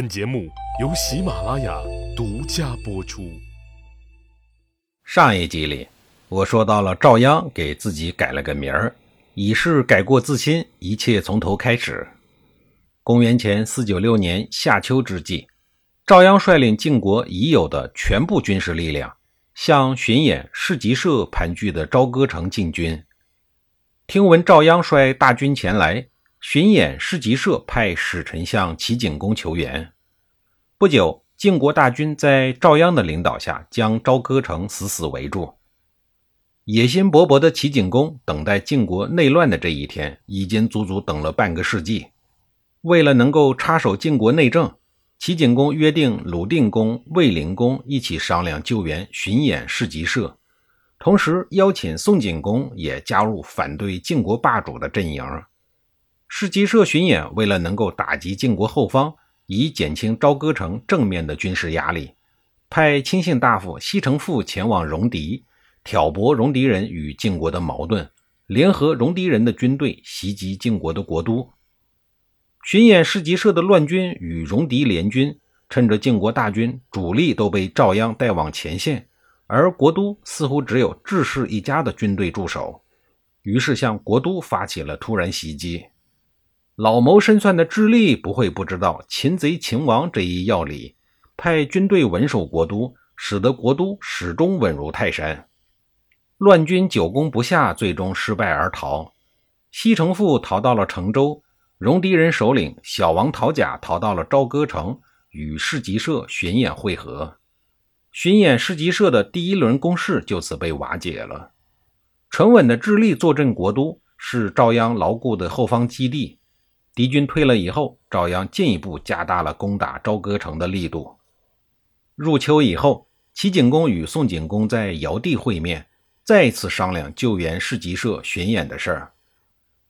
本节目由喜马拉雅独家播出。上一集里，我说到了赵鞅给自己改了个名儿，以示改过自新，一切从头开始。公元前四九六年夏秋之际，赵鞅率领晋国已有的全部军事力量，向巡演市集社盘踞的朝歌城进军。听闻赵鞅率大军前来。巡演市集社派使臣向齐景公求援。不久，晋国大军在赵鞅的领导下，将朝歌城死死围住。野心勃勃的齐景公等待晋国内乱的这一天，已经足足等了半个世纪。为了能够插手晋国内政，齐景公约定鲁定公、卫灵公一起商量救援巡演市集社，同时邀请宋景公也加入反对晋国霸主的阵营。市集社巡演为了能够打击晋国后方，以减轻朝歌城正面的军事压力，派亲信大夫西城父前往戎狄，挑拨戎狄人与晋国的矛盾，联合戎狄人的军队袭击晋国的国都。巡演市集社的乱军与戎狄联军，趁着晋国大军主力都被赵鞅带往前线，而国都似乎只有智氏一家的军队驻守，于是向国都发起了突然袭击。老谋深算的智利不会不知道擒贼擒王这一要理，派军队稳守国都，使得国都始终稳如泰山。乱军久攻不下，最终失败而逃。西城父逃到了成州，戎狄人首领小王陶甲逃到了朝歌城，与市集社巡演会合。巡演市集社的第一轮攻势就此被瓦解了。沉稳的智利坐镇国都，是赵鞅牢固的后方基地。敌军退了以后，赵鞅进一步加大了攻打朝歌城的力度。入秋以后，齐景公与宋景公在尧地会面，再次商量救援市集社巡演的事儿。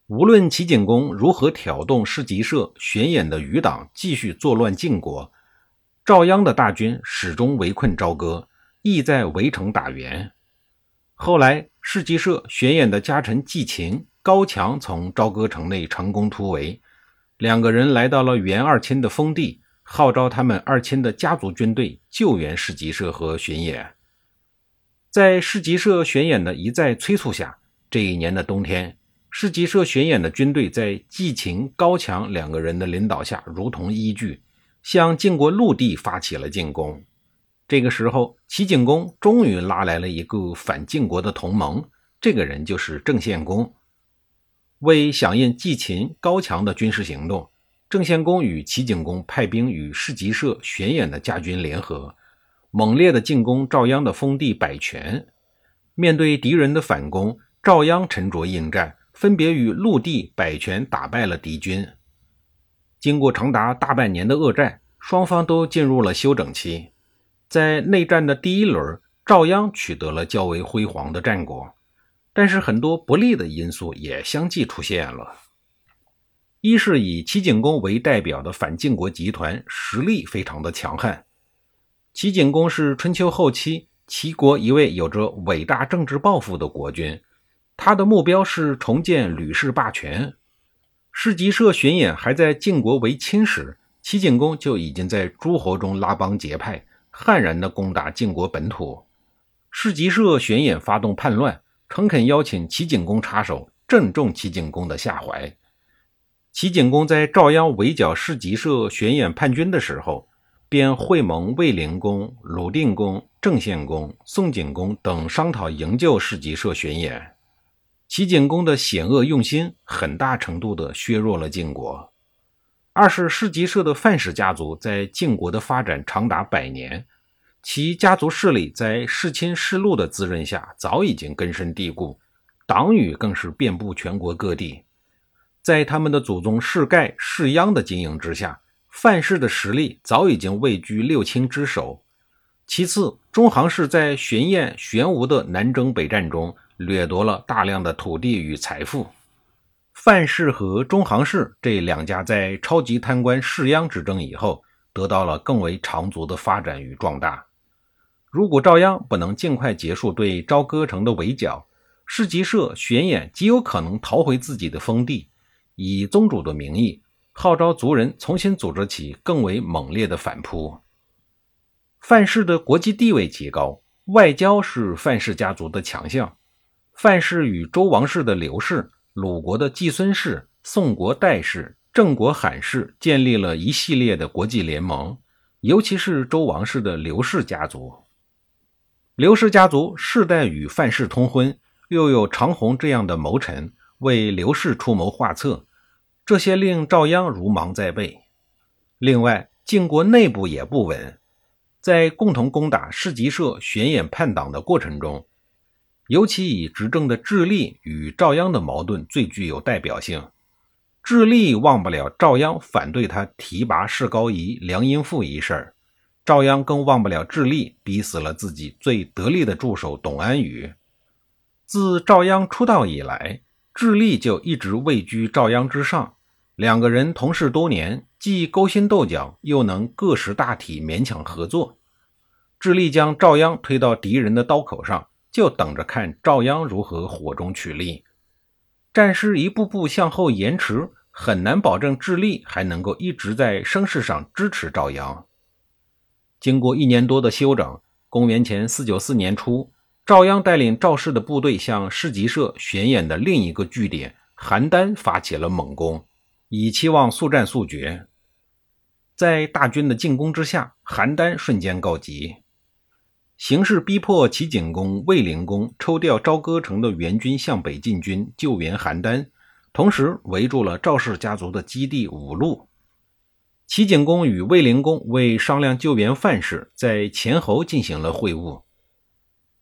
无论齐景公如何挑动市集社巡演的余党继续作乱晋国，赵鞅的大军始终围困朝歌，意在围城打援。后来，市集社巡演的家臣季秦、高强从朝歌城内成功突围。两个人来到了袁二亲的封地，号召他们二亲的家族军队救援市集社和巡演。在市集社巡演的一再催促下，这一年的冬天，市集社巡演的军队在季秦、高强两个人的领导下，如同依据，向晋国陆地发起了进攻。这个时候，齐景公终于拉来了一个反晋国的同盟，这个人就是郑献公。为响应季秦、高强的军事行动，郑献公与齐景公派兵与市集社巡演的家军联合，猛烈地进攻赵鞅的封地百泉。面对敌人的反攻，赵鞅沉着应战，分别与陆地百泉打败了敌军。经过长达大半年的恶战，双方都进入了休整期。在内战的第一轮，赵鞅取得了较为辉煌的战果。但是很多不利的因素也相继出现了。一是以齐景公为代表的反晋国集团实力非常的强悍。齐景公是春秋后期齐国一位有着伟大政治抱负的国君，他的目标是重建吕氏霸权。市集社巡演还在晋国为亲时，齐景公就已经在诸侯中拉帮结派，悍然地攻打晋国本土。市集社巡演发动叛乱。诚恳邀请齐景公插手，正中齐景公的下怀。齐景公在赵鞅围剿市集社巡演叛军的时候，便会盟卫灵公、鲁定公、郑献公、宋景公等商讨营救市集社巡演。齐景公的险恶用心，很大程度地削弱了晋国。二是市集社的范氏家族在晋国的发展长达百年。其家族势力在世亲世禄的滋润下，早已经根深蒂固，党羽更是遍布全国各地。在他们的祖宗世盖、世鞅的经营之下，范氏的实力早已经位居六卿之首。其次，中行氏在玄燕、玄吴的南征北战中，掠夺了大量的土地与财富。范氏和中行氏这两家在超级贪官世鞅执政以后，得到了更为长足的发展与壮大。如果赵鞅不能尽快结束对朝歌城的围剿，市集社巡演极有可能逃回自己的封地，以宗主的名义号召族人重新组织起更为猛烈的反扑。范氏的国际地位极高，外交是范氏家族的强项。范氏与周王室的刘氏、鲁国的季孙氏、宋国代氏、郑国罕氏建立了一系列的国际联盟，尤其是周王室的刘氏家族。刘氏家族世代与范氏通婚，又有长虹这样的谋臣为刘氏出谋划策，这些令赵鞅如芒在背。另外，晋国内部也不稳，在共同攻打士吉社、玄衍叛党的过程中。尤其以执政的智利与赵鞅的矛盾最具有代表性。智利忘不了赵鞅反对他提拔士高仪、梁荫父一事，赵鞅更忘不了智利逼死了自己最得力的助手董安宇。自赵鞅出道以来，智利就一直位居赵鞅之上，两个人同事多年，既勾心斗角，又能各识大体，勉强合作。智利将赵鞅推到敌人的刀口上。就等着看赵鞅如何火中取栗。战事一步步向后延迟，很难保证智利还能够一直在声势上支持赵鞅。经过一年多的休整，公元前四九四年初，赵鞅带领赵氏的部队向市集社巡演的另一个据点邯郸发起了猛攻，以期望速战速决。在大军的进攻之下，邯郸瞬间告急。形势逼迫齐景公、卫灵公抽调朝歌城的援军向北进军，救援邯郸，同时围住了赵氏家族的基地五路。齐景公与卫灵公为商量救援范氏，在前侯进行了会晤。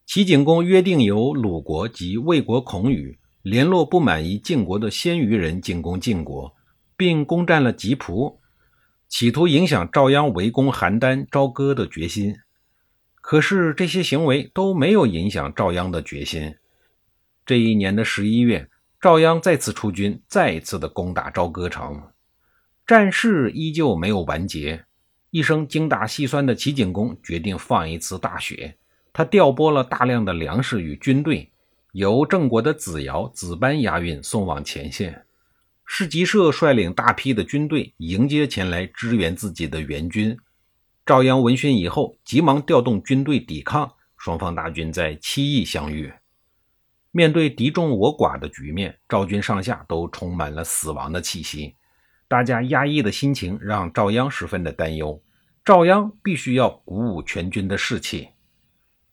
齐景公约定由鲁国及魏国孔宇联络不满意晋国的鲜于人进攻晋国，并攻占了吉蒲，企图影响赵鞅围攻邯郸、朝歌的决心。可是这些行为都没有影响赵鞅的决心。这一年的十一月，赵鞅再次出军，再一次的攻打朝歌城，战事依旧没有完结。一生精打细算的齐景公决定放一次大雪，他调拨了大量的粮食与军队，由郑国的子尧、子班押运送往前线。士吉社率领大批的军队迎接前来支援自己的援军。赵鞅闻讯以后，急忙调动军队抵抗，双方大军在七邑相遇。面对敌众我寡的局面，赵军上下都充满了死亡的气息。大家压抑的心情让赵鞅十分的担忧。赵鞅必须要鼓舞全军的士气。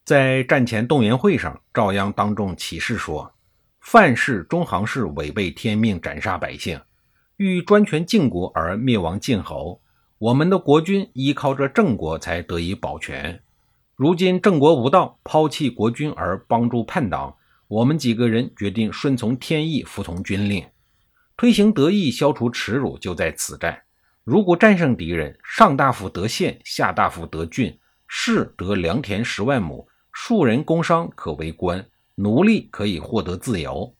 在战前动员会上，赵鞅当众起誓说：“范氏、中行氏违背天命，斩杀百姓，欲专权晋国而灭亡晋侯。”我们的国君依靠着郑国才得以保全，如今郑国无道，抛弃国君而帮助叛党，我们几个人决定顺从天意，服从军令，推行德义，消除耻辱，就在此战。如果战胜敌人，上大夫得县，下大夫得郡，士得良田十万亩，庶人工商可为官，奴隶可以获得自由。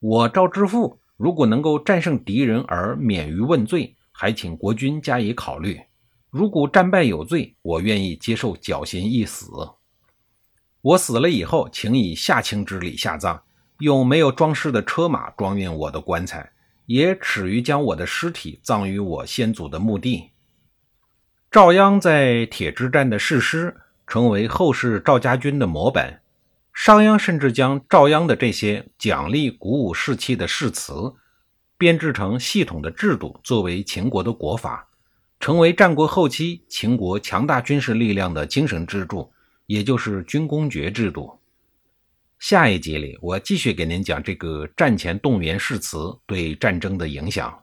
我赵之父如果能够战胜敌人而免于问罪。还请国君加以考虑。如果战败有罪，我愿意接受绞刑一死。我死了以后，请以下卿之礼下葬，用没有装饰的车马装运我的棺材，也耻于将我的尸体葬于我先祖的墓地。赵鞅在铁之战的誓师，成为后世赵家军的模板。商鞅甚至将赵鞅的这些奖励、鼓舞士气的誓词。编制成系统的制度，作为秦国的国法，成为战国后期秦国强大军事力量的精神支柱，也就是军功爵制度。下一集里，我继续给您讲这个战前动员誓词对战争的影响。